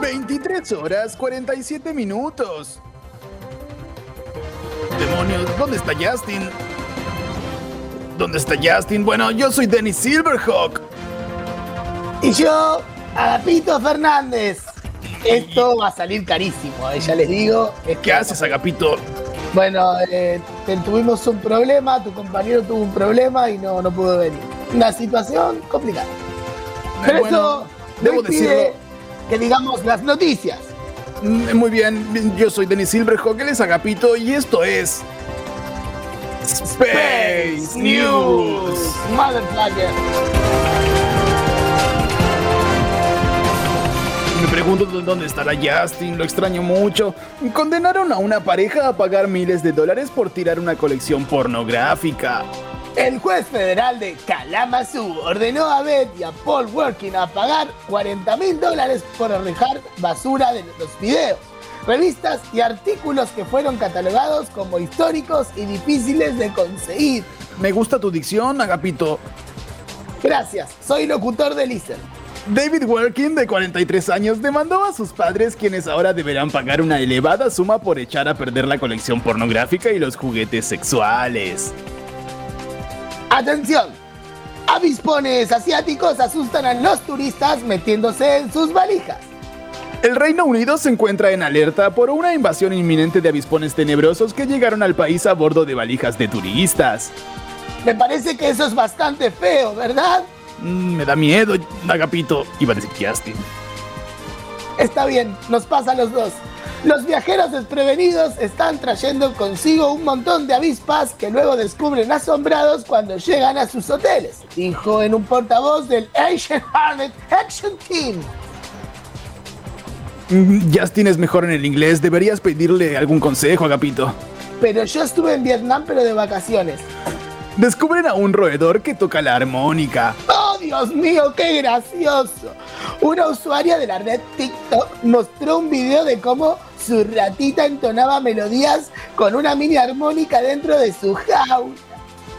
23 horas 47 minutos. Demonios, ¿dónde está Justin? ¿Dónde está Justin? Bueno, yo soy Dennis Silverhawk. Y yo, Agapito Fernández. Esto va a salir carísimo, eh, ya les digo. ¿Qué haces, Agapito? Bueno, eh, tuvimos un problema, tu compañero tuvo un problema y no, no pudo venir. Una situación complicada. Pero Eh, bueno, eso decirlo. que digamos las noticias. Mm, Muy bien, yo soy Dennis Silverhawk, él es Agapito y esto es. Space News. Motherfucker. Me pregunto dó- dónde estará Justin, lo extraño mucho. Condenaron a una pareja a pagar miles de dólares por tirar una colección pornográfica. El juez federal de Kalamazoo ordenó a Beth y a Paul Working a pagar 40 mil dólares por arrojar basura de los videos, revistas y artículos que fueron catalogados como históricos y difíciles de conseguir. Me gusta tu dicción, Agapito. Gracias, soy locutor de Listen. David Working, de 43 años, demandó a sus padres quienes ahora deberán pagar una elevada suma por echar a perder la colección pornográfica y los juguetes sexuales. Atención, avispones asiáticos asustan a los turistas metiéndose en sus valijas. El Reino Unido se encuentra en alerta por una invasión inminente de avispones tenebrosos que llegaron al país a bordo de valijas de turistas. Me parece que eso es bastante feo, ¿verdad? Mm, me da miedo, Agapito. Iba a decir Justin. Está bien, nos pasa a los dos. Los viajeros desprevenidos están trayendo consigo un montón de avispas que luego descubren asombrados cuando llegan a sus hoteles, dijo en un portavoz del Asian Harnett Action Team. Mm, Justin es mejor en el inglés. Deberías pedirle algún consejo, Agapito. Pero yo estuve en Vietnam pero de vacaciones. Descubren a un roedor que toca la armónica. ¡Oh, Dios mío, qué gracioso! Una usuaria de la red TikTok mostró un video de cómo su ratita entonaba melodías con una mini armónica dentro de su jaula.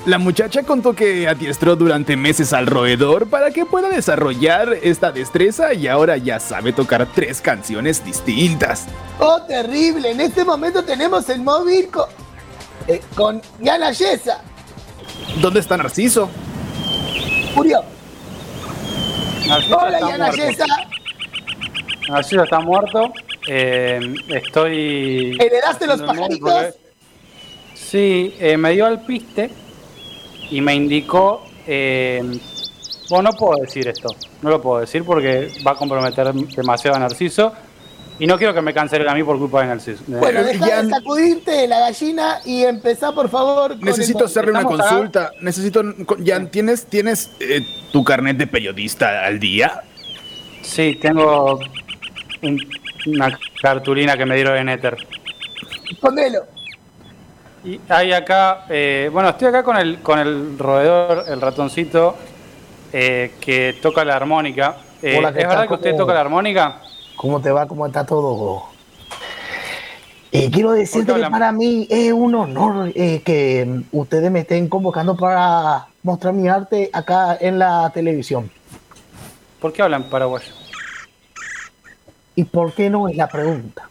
La muchacha contó que adiestró durante meses al roedor para que pueda desarrollar esta destreza y ahora ya sabe tocar tres canciones distintas. ¡Oh, terrible! En este momento tenemos el móvil con, eh, con Yana Yesa. ¿Dónde está Narciso? Murió. Hola, está muerto. Narciso está muerto. Eh, estoy. ¿Heredaste los pajaritos? porque- Sí, eh, me dio al piste y me indicó. eh, bueno, no puedo decir esto. No lo puedo decir porque va a comprometer demasiado a Narciso. Y no quiero que me cancelen a mí por culpa de Narciso. Bueno, deja Jan- de sacudirte de la gallina y empezá, por favor, con Necesito el- hacerle una consulta. Necesito. Jan, ¿tienes, tienes eh, tu carnet de periodista al día? Sí, tengo un- una cartulina que me dieron en Ether. Ponelo. Y hay acá, eh, bueno, estoy acá con el, con el roedor, el ratoncito, eh, que toca la armónica. Eh, Hola, ¿Es ¿qué verdad que usted ¿Cómo- toca la armónica? ¿Cómo te va? ¿Cómo está todo? Eh, quiero decirte ¿Por qué que para mí es un honor eh, que ustedes me estén convocando para mostrar mi arte acá en la televisión. ¿Por qué hablan paraguayo? ¿Y por qué no es la pregunta?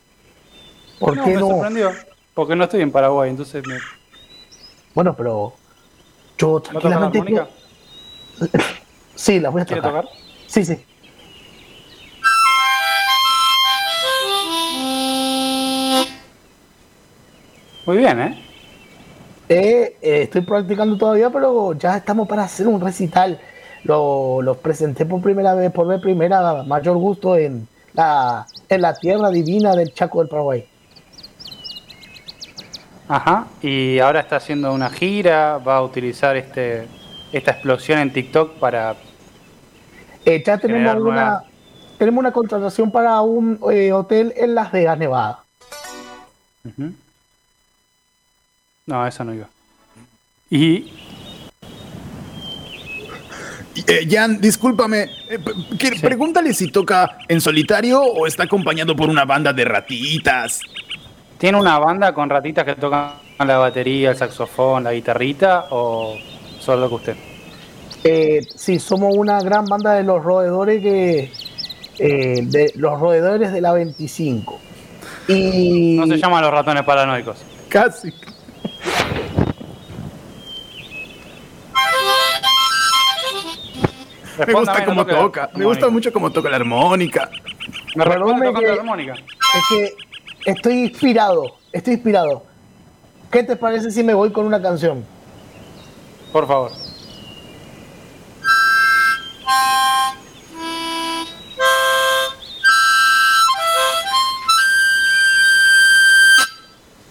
¿Por no, qué me no? sorprendió, porque no estoy en Paraguay, entonces me... Bueno, pero yo ¿No toca la tranquilamente... armónica? Sí, la voy a ¿Quiere tocar. tocar? Sí, sí. Muy bien, ¿eh? Eh, eh, estoy practicando todavía, pero ya estamos para hacer un recital. Lo, lo presenté por primera vez, por vez primera, mayor gusto en la, en la tierra divina del Chaco del Paraguay. Ajá, y ahora está haciendo una gira, va a utilizar este esta explosión en TikTok para... Eh, ya tenemos Generar una, nueva- tenemos una contratación para un eh, hotel en Las Vegas, Nevada. Ujú. No, eso no iba. Y Eh, Jan, discúlpame. eh, p- que- Sí. Pregúntale si toca en solitario o está acompañado por una banda de ratitas. ¿Tiene una banda con ratitas que tocan la batería, el saxofón, la guitarrita o solo que usted? Eh, sí, somos una gran banda de los roedores que. eh, de los roedores de la 25. Y. No se llaman los ratones paranoicos. Casi. Me gusta cómo toca. Me gusta mucho cómo toca la armónica. Me responde Perdóname tocando que- la armónica. Es que estoy inspirado. Estoy inspirado. ¿Qué te parece si me voy con una canción? Por favor.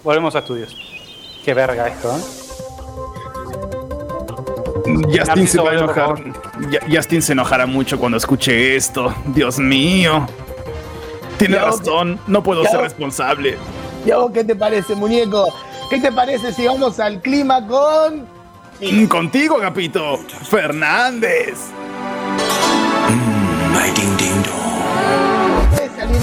Volvemos a estudios. Qué verga esto, ¿eh? Justin se va a enojar. Justin se enojará mucho cuando escuche esto. Dios mío. Tiene razón. No puedo ser responsable. ¿Y a vos qué te parece, muñeco? ¿Qué te parece si vamos al clima con. Mm, Contigo, Agapito. Fernández. Puede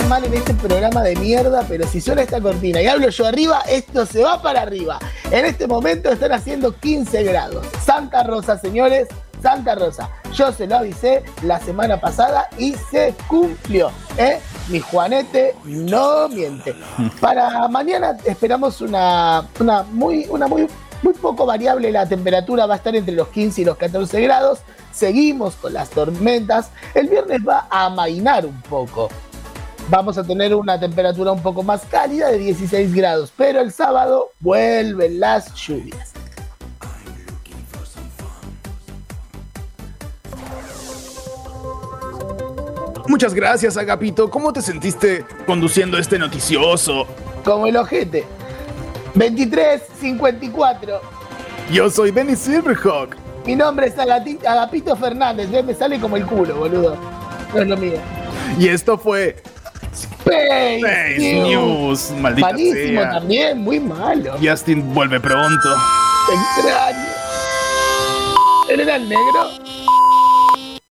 mal en este programa de mierda, pero si suena esta cortina y hablo yo arriba, esto se va para arriba. En este momento están haciendo 15 grados. Santa Rosa, señores, Santa Rosa. Yo se lo avisé la semana pasada y se cumplió. ¿eh? Mi Juanete no miente. Para mañana esperamos una muy, muy poco variable. La temperatura va a estar entre los 15 y los 14 grados. Seguimos con las tormentas. El viernes va a amainar un poco vamos a tener una temperatura un poco más cálida de 16 grados, pero el sábado vuelven las lluvias. Muchas gracias, Agapito. ¿Cómo te sentiste conduciendo este noticioso? Como el ojete. 23, 54. Yo soy Benny Silverhawk. Mi nombre es Agati- Agapito Fernández. ¿ves? Me sale como el culo, boludo. No es lo mío. Y esto fue Face News. News. Maldita Malísimo sea. también, muy malo. Justin vuelve pronto. Te extraño. ¿Él era el negro?